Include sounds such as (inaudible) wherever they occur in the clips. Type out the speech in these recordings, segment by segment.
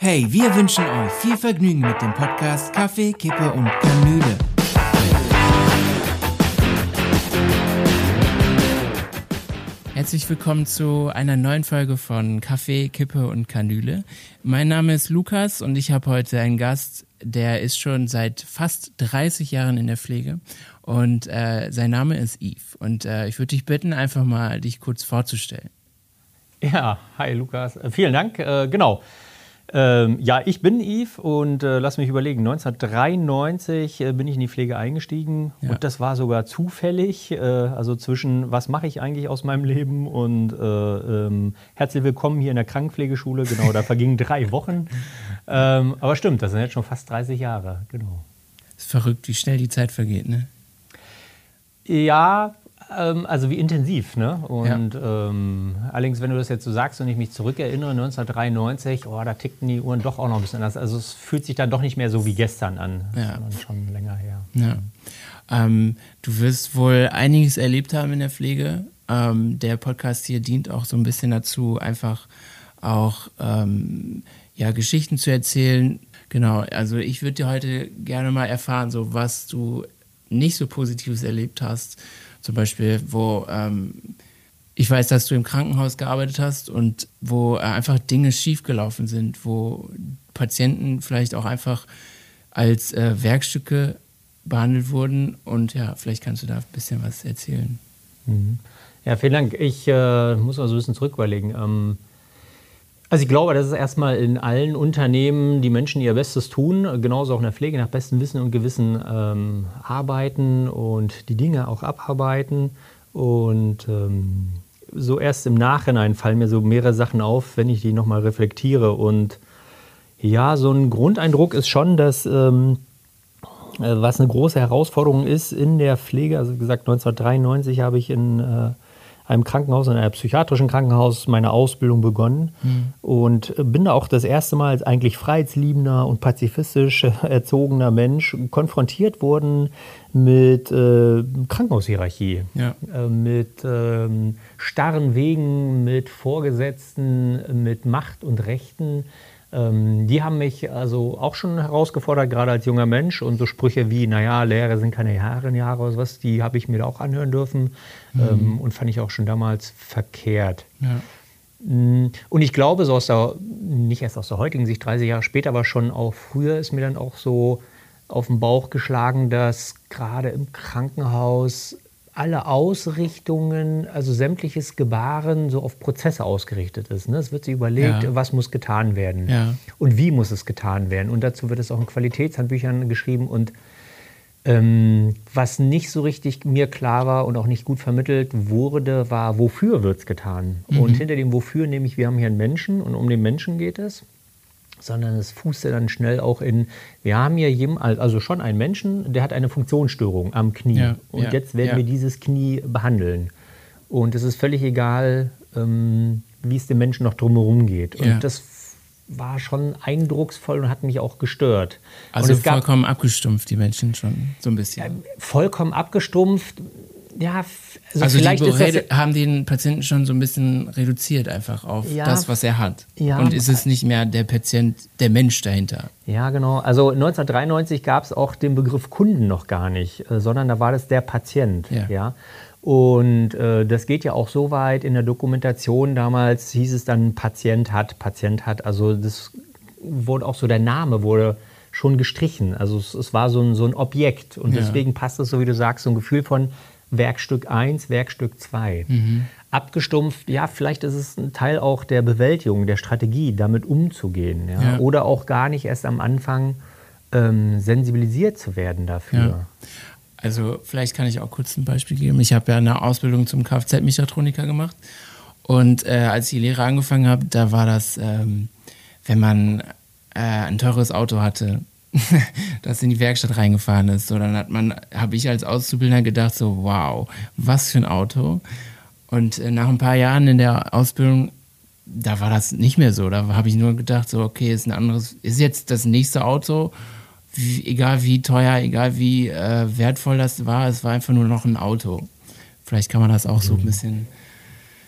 Hey, wir wünschen euch viel Vergnügen mit dem Podcast Kaffee, Kippe und Kanüle. Herzlich willkommen zu einer neuen Folge von Kaffee, Kippe und Kanüle. Mein Name ist Lukas und ich habe heute einen Gast, der ist schon seit fast 30 Jahren in der Pflege und äh, sein Name ist Yves. Und äh, ich würde dich bitten, einfach mal dich kurz vorzustellen. Ja, hi Lukas. Äh, vielen Dank. Äh, genau. Ähm, ja, ich bin Yves und äh, lass mich überlegen, 1993 äh, bin ich in die Pflege eingestiegen ja. und das war sogar zufällig, äh, also zwischen was mache ich eigentlich aus meinem Leben und äh, ähm, herzlich willkommen hier in der Krankenpflegeschule, genau, da vergingen (laughs) drei Wochen. Ähm, aber stimmt, das sind jetzt schon fast 30 Jahre, genau. ist verrückt, wie schnell die Zeit vergeht, ne? Ja, ähm, also wie intensiv, ne? Und ja. ähm, allerdings, wenn du das jetzt so sagst und ich mich zurückerinnere, 1993, oh, da tickten die Uhren doch auch noch ein bisschen anders. Also es fühlt sich dann doch nicht mehr so wie gestern an, ja. sondern schon länger her. Ja. Ähm, du wirst wohl einiges erlebt haben in der Pflege. Ähm, der Podcast hier dient auch so ein bisschen dazu, einfach auch ähm, ja, Geschichten zu erzählen. Genau, also ich würde dir heute gerne mal erfahren, so was du nicht so Positives erlebt hast zum Beispiel, wo ähm, ich weiß, dass du im Krankenhaus gearbeitet hast und wo äh, einfach Dinge schiefgelaufen sind, wo Patienten vielleicht auch einfach als äh, Werkstücke behandelt wurden. Und ja, vielleicht kannst du da ein bisschen was erzählen. Mhm. Ja, vielen Dank. Ich äh, muss mal so ein bisschen zurück überlegen. Ähm, also ich glaube, dass es erstmal in allen Unternehmen die Menschen ihr Bestes tun, genauso auch in der Pflege nach bestem Wissen und Gewissen ähm, arbeiten und die Dinge auch abarbeiten. Und ähm, so erst im Nachhinein fallen mir so mehrere Sachen auf, wenn ich die nochmal reflektiere. Und ja, so ein Grundeindruck ist schon, dass ähm, äh, was eine große Herausforderung ist in der Pflege, also gesagt, 1993 habe ich in äh, einem Krankenhaus, in einem psychiatrischen Krankenhaus meine Ausbildung begonnen mhm. und bin da auch das erste Mal als eigentlich freiheitsliebender und pazifistisch (laughs) erzogener Mensch konfrontiert worden mit äh, Krankenhaushierarchie, ja. äh, mit ähm, starren Wegen, mit Vorgesetzten, mit Macht und Rechten. Ähm, die haben mich also auch schon herausgefordert, gerade als junger Mensch. Und so Sprüche wie, naja, Lehre sind keine Jahre, Jahre oder was, die habe ich mir da auch anhören dürfen. Mhm. Ähm, und fand ich auch schon damals verkehrt. Ja. Mm, und ich glaube, so aus der, nicht erst aus der heutigen Sicht, 30 Jahre später, aber schon auch früher ist mir dann auch so auf den Bauch geschlagen, dass gerade im Krankenhaus alle Ausrichtungen, also sämtliches Gebaren so auf Prozesse ausgerichtet ist. Ne? Es wird sich überlegt, ja. was muss getan werden ja. und wie muss es getan werden. Und dazu wird es auch in Qualitätshandbüchern geschrieben. Und ähm, was nicht so richtig mir klar war und auch nicht gut vermittelt wurde, war, wofür wird es getan? Mhm. Und hinter dem Wofür nämlich, wir haben hier einen Menschen und um den Menschen geht es sondern es fußte dann schnell auch in, wir haben hier jemand, also schon einen Menschen, der hat eine Funktionsstörung am Knie. Ja, und ja, jetzt werden ja. wir dieses Knie behandeln. Und es ist völlig egal, ähm, wie es dem Menschen noch drumherum geht. Und das war schon eindrucksvoll und hat mich auch gestört. Also vollkommen abgestumpft, die Menschen schon so ein bisschen. Vollkommen abgestumpft ja, also, also vielleicht die Beräte haben den Patienten schon so ein bisschen reduziert einfach auf ja, das, was er hat. Ja, und ist es nicht mehr der Patient, der Mensch dahinter. Ja, genau. Also 1993 gab es auch den Begriff Kunden noch gar nicht, äh, sondern da war das der Patient. Ja. ja? Und äh, das geht ja auch so weit in der Dokumentation. Damals hieß es dann Patient hat, Patient hat. Also das wurde auch so der Name wurde schon gestrichen. Also es, es war so ein, so ein Objekt. Und deswegen passt es, so wie du sagst, so ein Gefühl von Werkstück 1, Werkstück 2. Mhm. Abgestumpft, ja, vielleicht ist es ein Teil auch der Bewältigung, der Strategie, damit umzugehen. Ja? Ja. Oder auch gar nicht erst am Anfang ähm, sensibilisiert zu werden dafür. Ja. Also vielleicht kann ich auch kurz ein Beispiel geben. Ich habe ja eine Ausbildung zum Kfz-Mechatroniker gemacht. Und äh, als ich die Lehre angefangen habe, da war das, ähm, wenn man äh, ein teures Auto hatte, (laughs) das in die Werkstatt reingefahren ist. So, dann hat man, habe ich als Auszubildender gedacht, so, wow, was für ein Auto. Und äh, nach ein paar Jahren in der Ausbildung, da war das nicht mehr so. Da habe ich nur gedacht, so, okay, ist ein anderes, ist jetzt das nächste Auto, wie, egal wie teuer, egal wie äh, wertvoll das war, es war einfach nur noch ein Auto. Vielleicht kann man das auch so ein mhm. bisschen.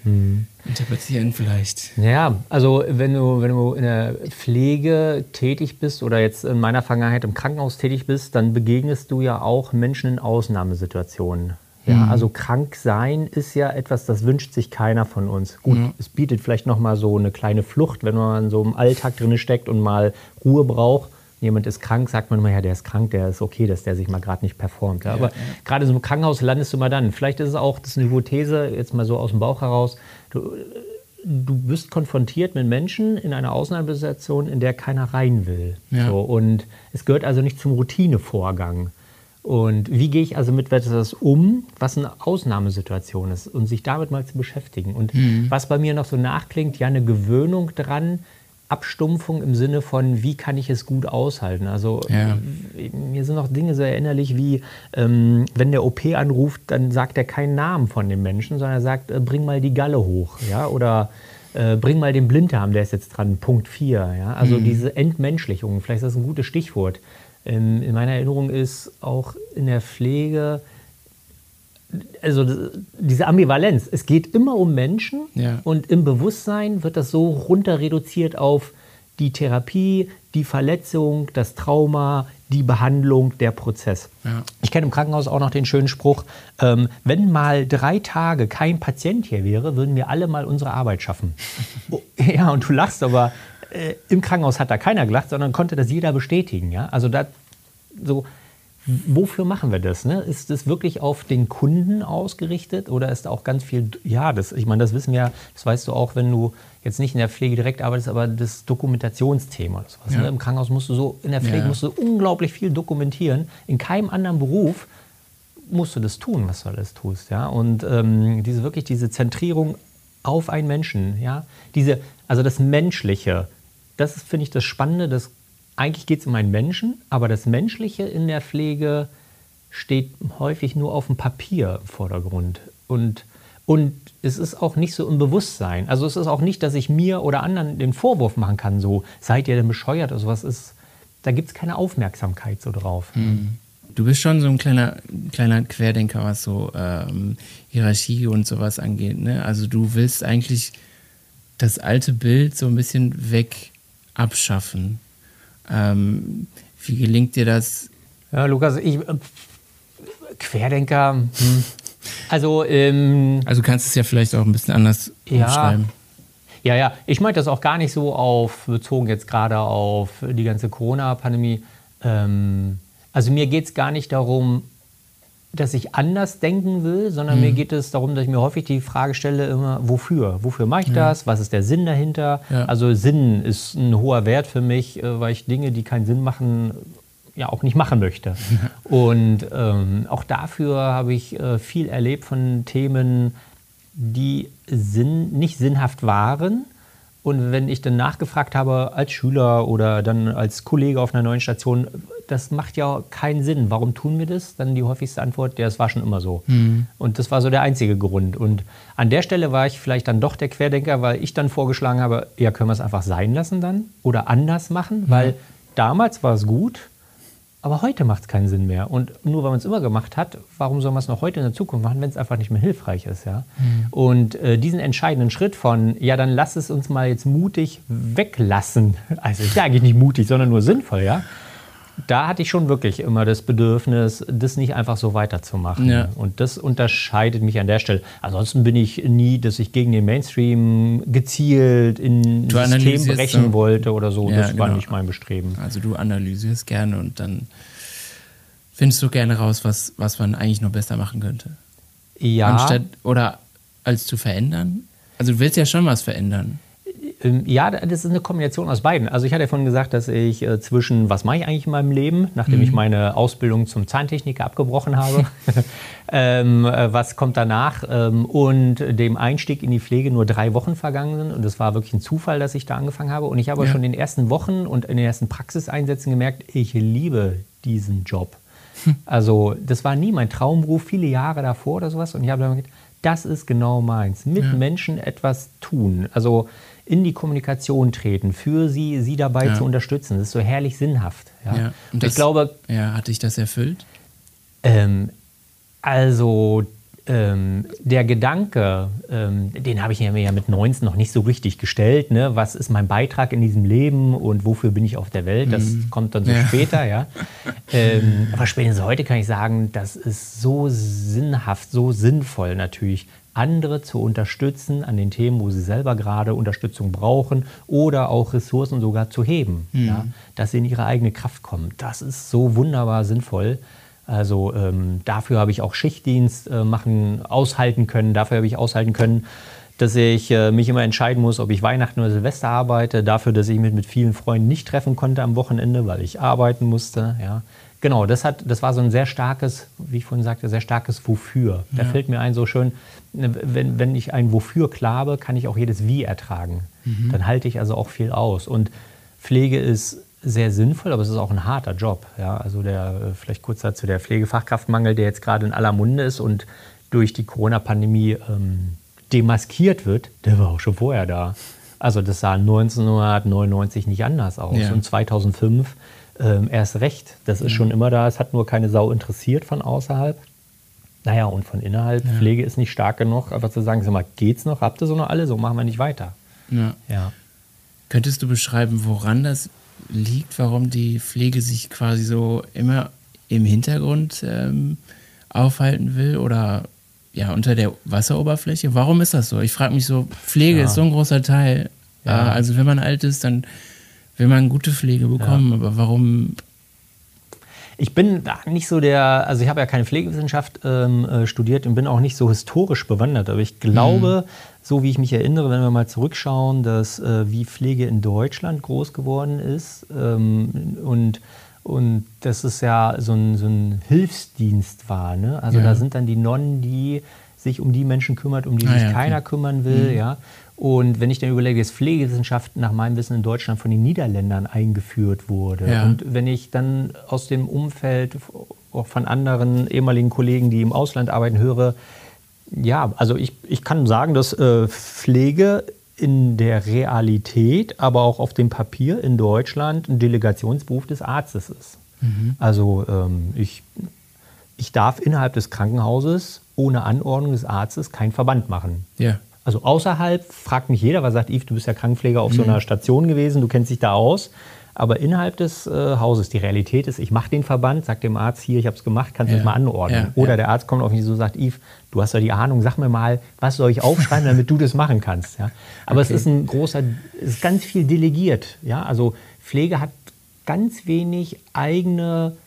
Mhm. interpretieren vielleicht. Ja, also wenn du, wenn du in der Pflege tätig bist oder jetzt in meiner Vergangenheit im Krankenhaus tätig bist, dann begegnest du ja auch Menschen in Ausnahmesituationen. Ja, mhm. also krank sein ist ja etwas, das wünscht sich keiner von uns. Gut, mhm. es bietet vielleicht noch mal so eine kleine Flucht, wenn man so im Alltag drin steckt und mal Ruhe braucht. Jemand ist krank, sagt man immer, ja, der ist krank, der ist okay, dass der sich mal gerade nicht performt. Ja, aber ja. gerade so im Krankenhaus landest du mal dann. Vielleicht ist es auch, das ist eine Hypothese, jetzt mal so aus dem Bauch heraus, du, du bist konfrontiert mit Menschen in einer Ausnahmesituation, in der keiner rein will. Ja. So, und es gehört also nicht zum Routinevorgang. Und wie gehe ich also mit etwas um, was eine Ausnahmesituation ist und sich damit mal zu beschäftigen. Und mhm. was bei mir noch so nachklingt, ja, eine Gewöhnung dran, Abstumpfung im Sinne von, wie kann ich es gut aushalten? Also ja. mir sind noch Dinge so erinnerlich wie, ähm, wenn der OP anruft, dann sagt er keinen Namen von dem Menschen, sondern er sagt, äh, bring mal die Galle hoch. Ja? Oder äh, bring mal den Blinddarm, der ist jetzt dran, Punkt 4. Ja? Also mhm. diese Entmenschlichung, vielleicht ist das ein gutes Stichwort. Ähm, in meiner Erinnerung ist auch in der Pflege also diese Ambivalenz, es geht immer um Menschen ja. und im Bewusstsein wird das so runter reduziert auf die Therapie, die Verletzung, das Trauma, die Behandlung, der Prozess. Ja. Ich kenne im Krankenhaus auch noch den schönen Spruch, ähm, wenn mal drei Tage kein Patient hier wäre, würden wir alle mal unsere Arbeit schaffen. (laughs) oh, ja, und du lachst, aber äh, im Krankenhaus hat da keiner gelacht, sondern konnte das jeder bestätigen. Ja? Also da so wofür machen wir das? Ne? Ist das wirklich auf den Kunden ausgerichtet oder ist auch ganz viel, ja, das, ich meine, das wissen wir, das weißt du auch, wenn du jetzt nicht in der Pflege direkt arbeitest, aber das Dokumentationsthema. Das was, ne? ja. ne? Im Krankenhaus musst du so, in der Pflege ja. musst du unglaublich viel dokumentieren. In keinem anderen Beruf musst du das tun, was du alles tust. Ja? Und ähm, diese wirklich diese Zentrierung auf einen Menschen, ja, diese, also das Menschliche, das finde ich, das Spannende, das eigentlich geht es um einen Menschen, aber das Menschliche in der Pflege steht häufig nur auf dem Papier im Vordergrund. Und, und es ist auch nicht so im Bewusstsein. Also es ist auch nicht, dass ich mir oder anderen den Vorwurf machen kann, so seid ihr denn bescheuert oder sowas ist. Da gibt es keine Aufmerksamkeit so drauf. Mhm. Du bist schon so ein kleiner, kleiner Querdenker, was so ähm, Hierarchie und sowas angeht. Ne? Also du willst eigentlich das alte Bild so ein bisschen weg abschaffen. Ähm, wie gelingt dir das? Ja, Lukas, ich, äh, Querdenker. Hm. Also, ähm, also kannst du es ja vielleicht auch ein bisschen anders ja, umschreiben. Ja, ja, ich meine das auch gar nicht so auf, bezogen jetzt gerade auf die ganze Corona-Pandemie. Ähm, also mir geht es gar nicht darum, dass ich anders denken will, sondern mhm. mir geht es darum, dass ich mir häufig die Frage stelle, immer, wofür? Wofür mache ich das? Was ist der Sinn dahinter? Ja. Also Sinn ist ein hoher Wert für mich, äh, weil ich Dinge, die keinen Sinn machen, ja auch nicht machen möchte. (laughs) Und ähm, auch dafür habe ich äh, viel erlebt von Themen, die Sinn, nicht sinnhaft waren, und wenn ich dann nachgefragt habe als Schüler oder dann als Kollege auf einer neuen Station, das macht ja keinen Sinn. Warum tun wir das? Dann die häufigste Antwort, ja, es war schon immer so. Mhm. Und das war so der einzige Grund. Und an der Stelle war ich vielleicht dann doch der Querdenker, weil ich dann vorgeschlagen habe, ja, können wir es einfach sein lassen dann oder anders machen, mhm. weil damals war es gut aber heute macht es keinen Sinn mehr. Und nur weil man es immer gemacht hat, warum soll man es noch heute in der Zukunft machen, wenn es einfach nicht mehr hilfreich ist? Ja? Mhm. Und äh, diesen entscheidenden Schritt von, ja, dann lass es uns mal jetzt mutig weglassen. (laughs) Also ja eigentlich nicht mutig, sondern nur sinnvoll, ja da hatte ich schon wirklich immer das Bedürfnis, das nicht einfach so weiterzumachen. Ja. Und das unterscheidet mich an der Stelle. Ansonsten bin ich nie, dass ich gegen den Mainstream gezielt in du System brechen so. wollte oder so. Ja, das genau. war nicht mein Bestreben. Also du analysierst gerne und dann findest du gerne raus, was, was man eigentlich noch besser machen könnte. Ja. Anstatt, oder als zu verändern? Also du willst ja schon was verändern. Ähm, ja, das ist eine Kombination aus beiden. Also ich hatte ja vorhin gesagt, dass ich äh, zwischen, was mache ich eigentlich in meinem Leben, nachdem mhm. ich meine Ausbildung zum Zahntechniker abgebrochen habe, (laughs) ähm, äh, was kommt danach ähm, und dem Einstieg in die Pflege nur drei Wochen vergangen sind. Und das war wirklich ein Zufall, dass ich da angefangen habe. Und ich habe ja. schon in den ersten Wochen und in den ersten Praxiseinsätzen gemerkt, ich liebe diesen Job. Hm. Also das war nie mein Traumberuf, viele Jahre davor oder sowas. Und ich habe dann gedacht, das ist genau meins. Mit ja. Menschen etwas tun. Also in die Kommunikation treten, für sie, sie dabei ja. zu unterstützen. Das ist so herrlich sinnhaft. Ja. ja. Und das, ich glaube. Ja, hat dich das erfüllt? Ähm, also, ähm, der Gedanke, ähm, den habe ich mir ja mit 19 noch nicht so richtig gestellt. Ne? Was ist mein Beitrag in diesem Leben und wofür bin ich auf der Welt? Das mhm. kommt dann so ja. später, ja. (laughs) Ähm, aber spätestens heute kann ich sagen, das ist so sinnhaft, so sinnvoll natürlich, andere zu unterstützen an den Themen, wo sie selber gerade Unterstützung brauchen oder auch Ressourcen sogar zu heben, mhm. ja? dass sie in ihre eigene Kraft kommen. Das ist so wunderbar sinnvoll. Also ähm, dafür habe ich auch Schichtdienst äh, machen, aushalten können. Dafür habe ich aushalten können, dass ich äh, mich immer entscheiden muss, ob ich Weihnachten oder Silvester arbeite. Dafür, dass ich mich mit vielen Freunden nicht treffen konnte am Wochenende, weil ich arbeiten musste. Ja. Genau, das, hat, das war so ein sehr starkes, wie ich vorhin sagte, sehr starkes Wofür. Da ja. fällt mir ein so schön, ne, wenn, wenn ich ein Wofür klabe, kann ich auch jedes Wie ertragen. Mhm. Dann halte ich also auch viel aus. Und Pflege ist sehr sinnvoll, aber es ist auch ein harter Job. Ja, also der, äh, vielleicht kurz dazu, der Pflegefachkraftmangel, der jetzt gerade in aller Munde ist und durch die Corona-Pandemie ähm, demaskiert wird, der war auch schon vorher da. Also das sah 1999 nicht anders aus ja. und 2005 ähm, erst recht. Das ist ja. schon immer da, es hat nur keine Sau interessiert von außerhalb. Naja, und von innerhalb, ja. Pflege ist nicht stark genug, einfach zu sagen, sag mal, geht's noch, habt ihr so noch alle, so machen wir nicht weiter. Ja. ja. Könntest du beschreiben, woran das liegt, warum die Pflege sich quasi so immer im Hintergrund ähm, aufhalten will oder ja unter der Wasseroberfläche. Warum ist das so? Ich frage mich so, Pflege ja. ist so ein großer Teil. Ja. Äh, also wenn man alt ist, dann will man gute Pflege bekommen, ja. aber warum ich bin da nicht so der, also ich habe ja keine Pflegewissenschaft ähm, äh, studiert und bin auch nicht so historisch bewandert, aber ich glaube, mhm. So wie ich mich erinnere, wenn wir mal zurückschauen, dass äh, wie Pflege in Deutschland groß geworden ist ähm, und und dass es ja so ein, so ein Hilfsdienst war. Ne? Also ja. da sind dann die Nonnen, die sich um die Menschen kümmert, um die ah, sich ja, keiner okay. kümmern will. Mhm. Ja? Und wenn ich dann überlege, dass Pflegewissenschaft nach meinem Wissen in Deutschland von den Niederländern eingeführt wurde. Ja. Und wenn ich dann aus dem Umfeld auch von anderen ehemaligen Kollegen, die im Ausland arbeiten, höre, ja, also ich, ich kann sagen, dass äh, Pflege in der Realität, aber auch auf dem Papier in Deutschland ein Delegationsberuf des Arztes ist. Mhm. Also ähm, ich, ich darf innerhalb des Krankenhauses ohne Anordnung des Arztes keinen Verband machen. Ja. Also außerhalb fragt mich jeder, was sagt Yves, du bist ja Krankenpfleger auf mhm. so einer Station gewesen, du kennst dich da aus. Aber innerhalb des äh, Hauses, die Realität ist, ich mache den Verband, sage dem Arzt, hier, ich habe es gemacht, kannst du ja. mal anordnen. Ja, Oder ja. der Arzt kommt auf mich so und sagt, Yves, du hast ja die Ahnung, sag mir mal, was soll ich aufschreiben, damit du das machen kannst. Ja? Aber okay. es ist ein großer, es ist ganz viel delegiert. Ja? Also Pflege hat ganz wenig eigene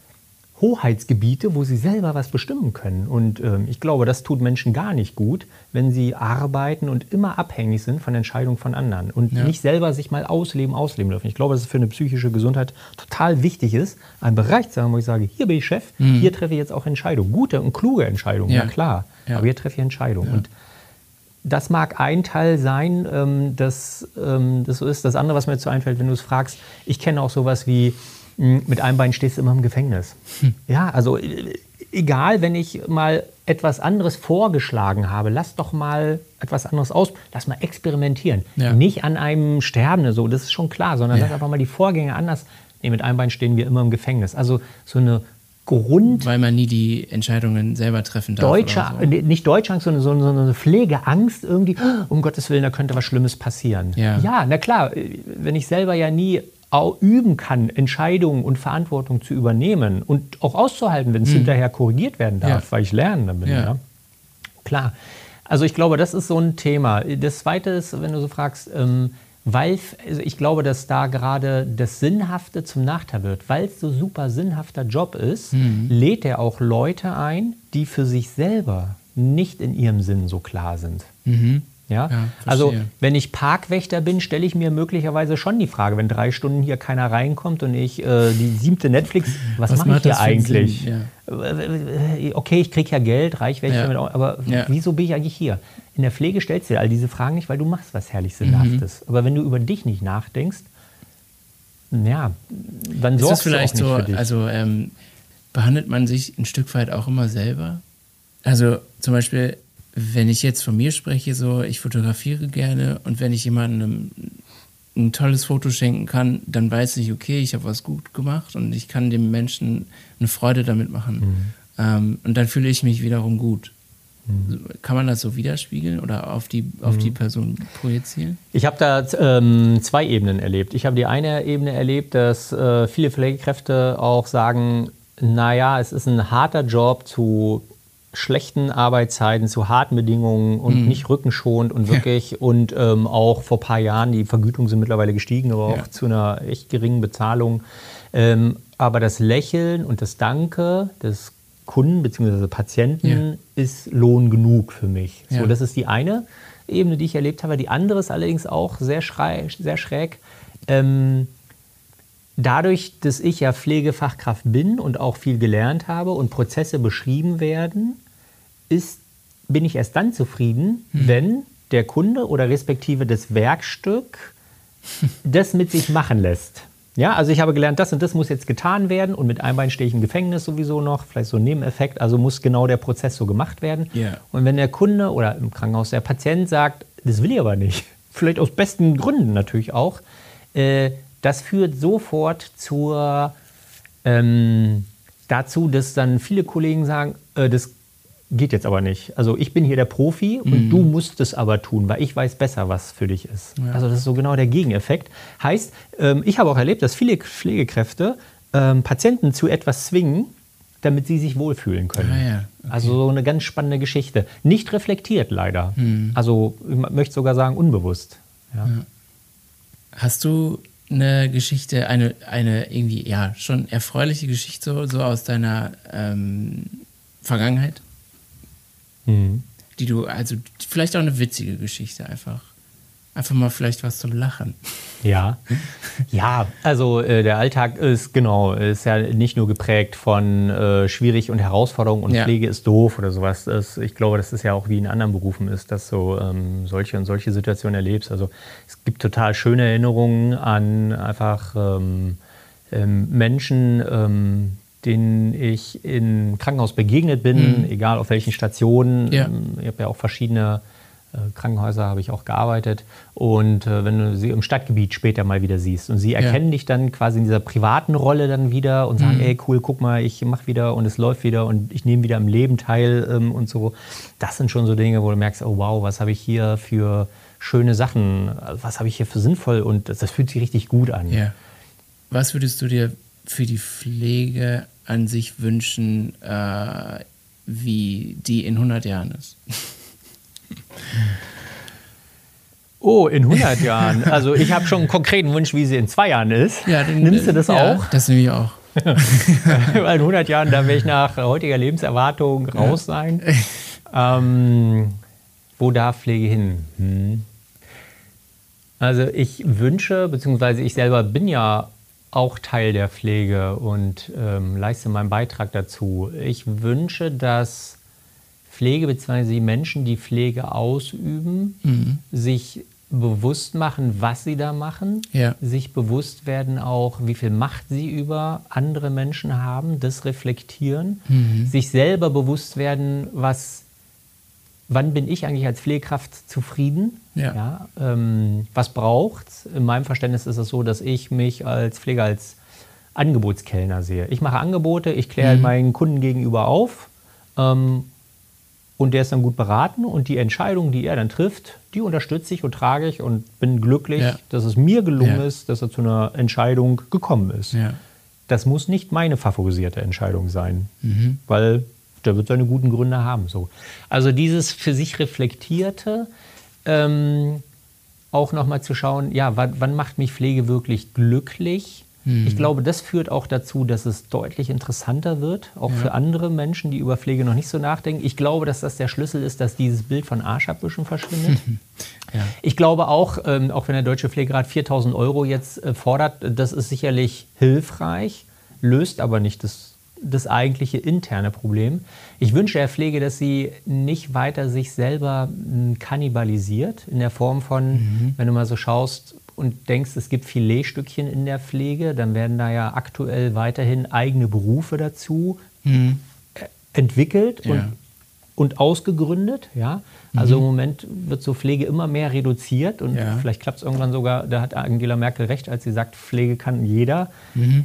Hoheitsgebiete, wo sie selber was bestimmen können. Und ähm, ich glaube, das tut Menschen gar nicht gut, wenn sie arbeiten und immer abhängig sind von Entscheidungen von anderen und ja. nicht selber sich mal ausleben, ausleben dürfen. Ich glaube, dass es für eine psychische Gesundheit total wichtig ist, einen Bereich zu haben, wo ich sage, hier bin ich Chef, mhm. hier treffe ich jetzt auch Entscheidungen, gute und kluge Entscheidungen, ja, ja klar. Ja. Aber hier treffe ich Entscheidungen. Und das mag ein Teil sein, ähm, dass ähm, das so ist. Das andere, was mir dazu einfällt, wenn du es fragst, ich kenne auch sowas wie mit einem Bein stehst du immer im Gefängnis. Hm. Ja, also äh, egal, wenn ich mal etwas anderes vorgeschlagen habe, lass doch mal etwas anderes aus, lass mal experimentieren. Ja. Nicht an einem Sterbenden, so, das ist schon klar, sondern ja. lass einfach mal die Vorgänge anders. Nee, mit einem Bein stehen wir immer im Gefängnis. Also so eine Grund. Weil man nie die Entscheidungen selber treffen darf. Deutsche, so. Nicht Deutschangst, sondern so, so eine Pflegeangst irgendwie, um Gottes Willen, da könnte was Schlimmes passieren. Ja. ja, na klar, wenn ich selber ja nie üben kann, Entscheidungen und Verantwortung zu übernehmen und auch auszuhalten, wenn es mhm. hinterher korrigiert werden darf, ja. weil ich Lernender bin. Ja. ja. Klar. Also ich glaube, das ist so ein Thema. Das Zweite ist, wenn du so fragst, ähm, weil also ich glaube, dass da gerade das Sinnhafte zum Nachteil wird. Weil es so super sinnhafter Job ist, mhm. lädt er auch Leute ein, die für sich selber nicht in ihrem Sinn so klar sind. Mhm. Ja? ja also wenn ich Parkwächter bin, stelle ich mir möglicherweise schon die Frage, wenn drei Stunden hier keiner reinkommt und ich äh, die siebte Netflix, was, was mache ich hier eigentlich? Ja. Okay, ich kriege ja Geld, reich werde ich damit auch, aber wieso bin ich eigentlich hier? In der Pflege stellst du dir all diese Fragen nicht, weil du machst was herrlich Sinnhaftes. Mhm. Aber wenn du über dich nicht nachdenkst, ja, dann sorgst ist das vielleicht du auch nicht so, Also ähm, behandelt man sich ein Stück weit auch immer selber? Also zum Beispiel, wenn ich jetzt von mir spreche, so, ich fotografiere gerne und wenn ich jemandem ein tolles Foto schenken kann, dann weiß ich, okay, ich habe was gut gemacht und ich kann dem Menschen eine Freude damit machen. Mhm. Ähm, und dann fühle ich mich wiederum gut. Kann man das so widerspiegeln oder auf die, auf die Person projizieren? Ich habe da ähm, zwei Ebenen erlebt. Ich habe die eine Ebene erlebt, dass äh, viele Pflegekräfte auch sagen, naja, es ist ein harter Job zu schlechten Arbeitszeiten, zu harten Bedingungen und nicht rückenschonend und wirklich und ähm, auch vor ein paar Jahren, die Vergütungen sind mittlerweile gestiegen, aber auch Ja. zu einer echt geringen Bezahlung. Ähm, aber das Lächeln und das Danke des Kunden bzw. Patienten Ja. ist Lohn genug für mich. So, Ja. das ist die eine Ebene, die ich erlebt habe. Die andere ist allerdings auch sehr, schrei sehr schräg. Ähm, dadurch, dass ich ja Pflegefachkraft bin und auch viel gelernt habe und Prozesse beschrieben werden, ist, bin ich erst dann zufrieden, wenn der Kunde oder respektive das Werkstück (laughs) das mit sich machen lässt. Ja, also ich habe gelernt, das und das muss jetzt getan werden und mit einem Bein stehe ich im Gefängnis sowieso noch, vielleicht so ein Nebeneffekt, also muss genau der Prozess so gemacht werden. Ja. Und wenn der Kunde oder im Krankenhaus der Patient sagt, das will ich aber nicht, (laughs) vielleicht aus besten Gründen natürlich auch, äh, das führt sofort zur, ähm, dazu, dass dann viele Kollegen sagen, äh, das geht jetzt aber nicht. Also ich bin hier der Profi und du musst es aber tun, weil ich weiß besser, was für dich ist. Also das ist so genau der Gegeneffekt. Heißt, ähm, ich habe auch erlebt, dass viele Pflegekräfte ähm, Patienten zu etwas zwingen, damit sie sich wohlfühlen können. Ah ja, okay. Also so eine ganz spannende Geschichte. Nicht reflektiert leider. Also ich möchte sogar sagen unbewusst. Ja. Hast du eine Geschichte, eine, eine irgendwie, ja, schon erfreuliche Geschichte so, so aus deiner ähm, Vergangenheit? Mhm. Die du, also vielleicht auch eine witzige Geschichte einfach. Einfach mal vielleicht was zum Lachen. Ja, ja, also äh, der Alltag ist genau, ist ja nicht nur geprägt von äh, schwierig und Herausforderungen und Ja. Pflege ist doof oder sowas. Das, ich glaube, dass es ja auch wie in anderen Berufen ist, dass du ähm, solche und solche Situationen erlebst. Also es gibt total schöne Erinnerungen an einfach ähm, ähm, Menschen, ähm, denen ich im Krankenhaus begegnet bin, egal auf welchen Stationen. Ja. Ähm, Ich habe ja auch verschiedene äh, Krankenhäuser habe ich auch gearbeitet. Und äh, wenn du sie im Stadtgebiet später mal wieder siehst und sie erkennen dich dann quasi in dieser privaten Rolle dann wieder und sagen, ey cool, guck mal, ich mache wieder und es läuft wieder und ich nehme wieder am Leben teil ähm, und so. Das sind schon so Dinge, wo du merkst, oh wow, was habe ich hier für schöne Sachen, was habe ich hier für sinnvoll und das, das fühlt sich richtig gut an. Ja. Was würdest du dir für die Pflege an sich wünschen, äh, wie die in 100 Jahren ist? (laughs) Oh, in 100 Jahren. Also ich habe schon einen konkreten Wunsch, wie sie in zwei Jahren ist. den- Nimmst du das ja, auch? Das nehme ich auch. (laughs) In 100 Jahren, da werde ich nach heutiger Lebenserwartung raus sein. (laughs) Ähm, wo darf Pflege hin? Hm. Also ich wünsche, beziehungsweise ich selber bin ja auch Teil der Pflege und ähm, leiste meinen Beitrag dazu. Ich wünsche, dass Pflege bzw. die Menschen, die Pflege ausüben, sich bewusst machen, was sie da machen, Ja. sich bewusst werden auch, wie viel Macht sie über andere Menschen haben, das reflektieren, sich selber bewusst werden, was, wann bin ich eigentlich als Pflegekraft zufrieden, Ja. ähm, was braucht In meinem Verständnis ist es so, dass ich mich als Pfleger als Angebotskellner sehe. Ich mache Angebote, ich kläre meinen Kunden gegenüber auf ähm, und der ist dann gut beraten und die Entscheidung, die er dann trifft, die unterstütze ich und trage ich und bin glücklich, Ja. dass es mir gelungen Ja. ist, dass er zu einer Entscheidung gekommen ist. Ja. Das muss nicht meine favorisierte Entscheidung sein, Mhm. weil der wird seine guten Gründe haben. So. Also dieses für sich reflektierte, ähm, auch nochmal zu schauen, ja, wann, wann macht mich Pflege wirklich glücklich? Mhm. Ich glaube, das führt auch dazu, dass es deutlich interessanter wird, auch für andere Menschen, die über Pflege noch nicht so nachdenken. Ich glaube, dass das der Schlüssel ist, dass dieses Bild von Arschabwischen verschwindet. (laughs) Ja. Ich glaube auch, ähm, auch wenn der Deutsche Pflegerat 4000 Euro jetzt äh, fordert, das ist sicherlich hilfreich, löst aber nicht das, das eigentliche interne Problem. Ich wünsche der Pflege, dass sie nicht weiter sich selber mh, kannibalisiert, in der Form von, wenn du mal so schaust und denkst, es gibt Filetstückchen in der Pflege, dann werden da ja aktuell weiterhin eigene Berufe dazu äh, entwickelt Ja. und und ausgegründet. Ja? Also im Moment wird so Pflege immer mehr reduziert und Ja. vielleicht klappt es irgendwann sogar, da hat Angela Merkel recht, als sie sagt, Pflege kann jeder.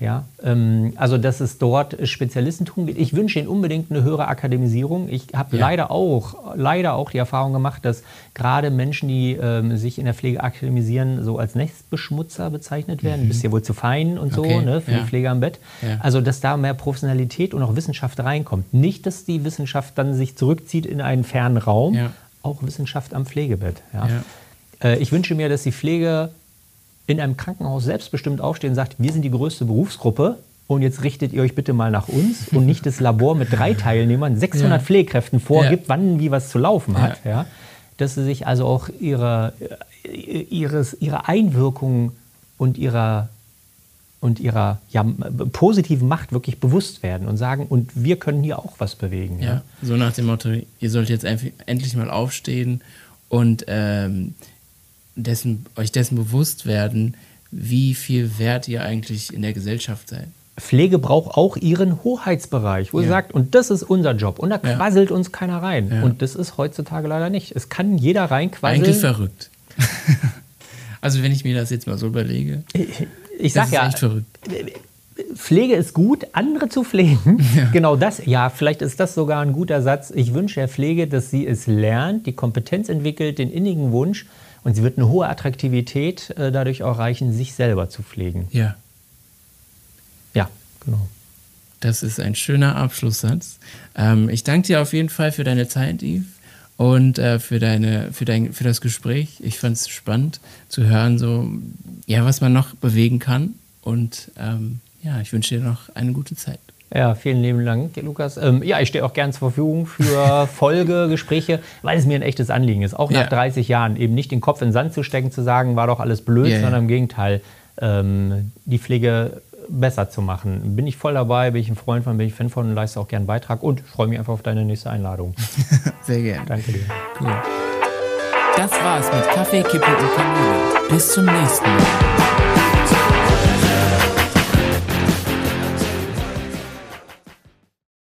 Ja? Ähm, also dass es dort Spezialistentum gibt. Ich wünsche Ihnen unbedingt eine höhere Akademisierung. Ich habe Ja. leider auch, leider auch die Erfahrung gemacht, dass gerade Menschen, die ähm, sich in der Pflege akademisieren, so als Nestbeschmutzer bezeichnet werden. Bist ja wohl zu fein und so, Okay, ne, für ja. die Pflege am Bett. Also, dass da mehr Professionalität und auch Wissenschaft reinkommt. Nicht, dass die Wissenschaft dann sich zurückzieht in einen fernen Raum, Ja. auch Wissenschaft am Pflegebett. Ja. Äh, ich wünsche mir, dass die Pflege in einem Krankenhaus selbstbestimmt aufsteht und sagt, wir sind die größte Berufsgruppe und jetzt richtet ihr euch bitte mal nach uns und nicht das Labor mit drei (laughs) Teilnehmern, 600 Ja. Pflegekräften vorgibt, wann wie was zu laufen hat. Ja. Dass sie sich also auch ihre, äh, ihres, ihrer Einwirkung und ihrer und ihrer ja, m- positiven Macht wirklich bewusst werden und sagen, und wir können hier auch was bewegen. Ja, so nach dem Motto, ihr sollt jetzt einfach endlich mal aufstehen und ähm, dessen, euch dessen bewusst werden, wie viel wert ihr eigentlich in der Gesellschaft seid. Pflege braucht auch ihren Hoheitsbereich, wo sie Ja. sagt, und das ist unser Job. Und da Ja. quasselt uns keiner rein. Ja. Und das ist heutzutage leider nicht. Es kann jeder reinquasseln. Eigentlich verrückt. (laughs) also wenn ich mir das jetzt mal so überlege, ich sag ja. Pflege ist gut, andere zu pflegen. (laughs) Genau das, ja, vielleicht ist das sogar ein guter Satz. Ich wünsche der Pflege, dass sie es lernt, die Kompetenz entwickelt, den innigen Wunsch und sie wird eine hohe Attraktivität äh, dadurch auch erreichen, sich selber zu pflegen. Ja, Ja, genau. das ist ein schöner Abschlusssatz. Ähm, ich danke dir auf jeden Fall für deine Zeit, Yves, und äh, für, deine, für, dein, für das Gespräch. Ich fand es spannend zu hören, so, ja, was man noch bewegen kann. Und ähm, ja, ich wünsche dir noch eine gute Zeit. Ja, vielen lieben Dank, Lukas. Ähm, ja, ich stehe auch gern zur Verfügung für (laughs) Folgegespräche, weil es mir ein echtes Anliegen ist. Auch nach Ja. 30 Jahren eben nicht den Kopf in den Sand zu stecken, zu sagen, war doch alles blöd, ja. sondern im Gegenteil, ähm, die Pflege besser zu machen. Bin ich voll dabei, bin ich ein Freund von, bin ich Fan von und leiste auch gern einen Beitrag und freue mich einfach auf deine nächste Einladung. (laughs) Sehr gerne. Danke dir. Cool. Das war's mit Kaffee, Kippe und Kanüle. Bis zum nächsten Mal.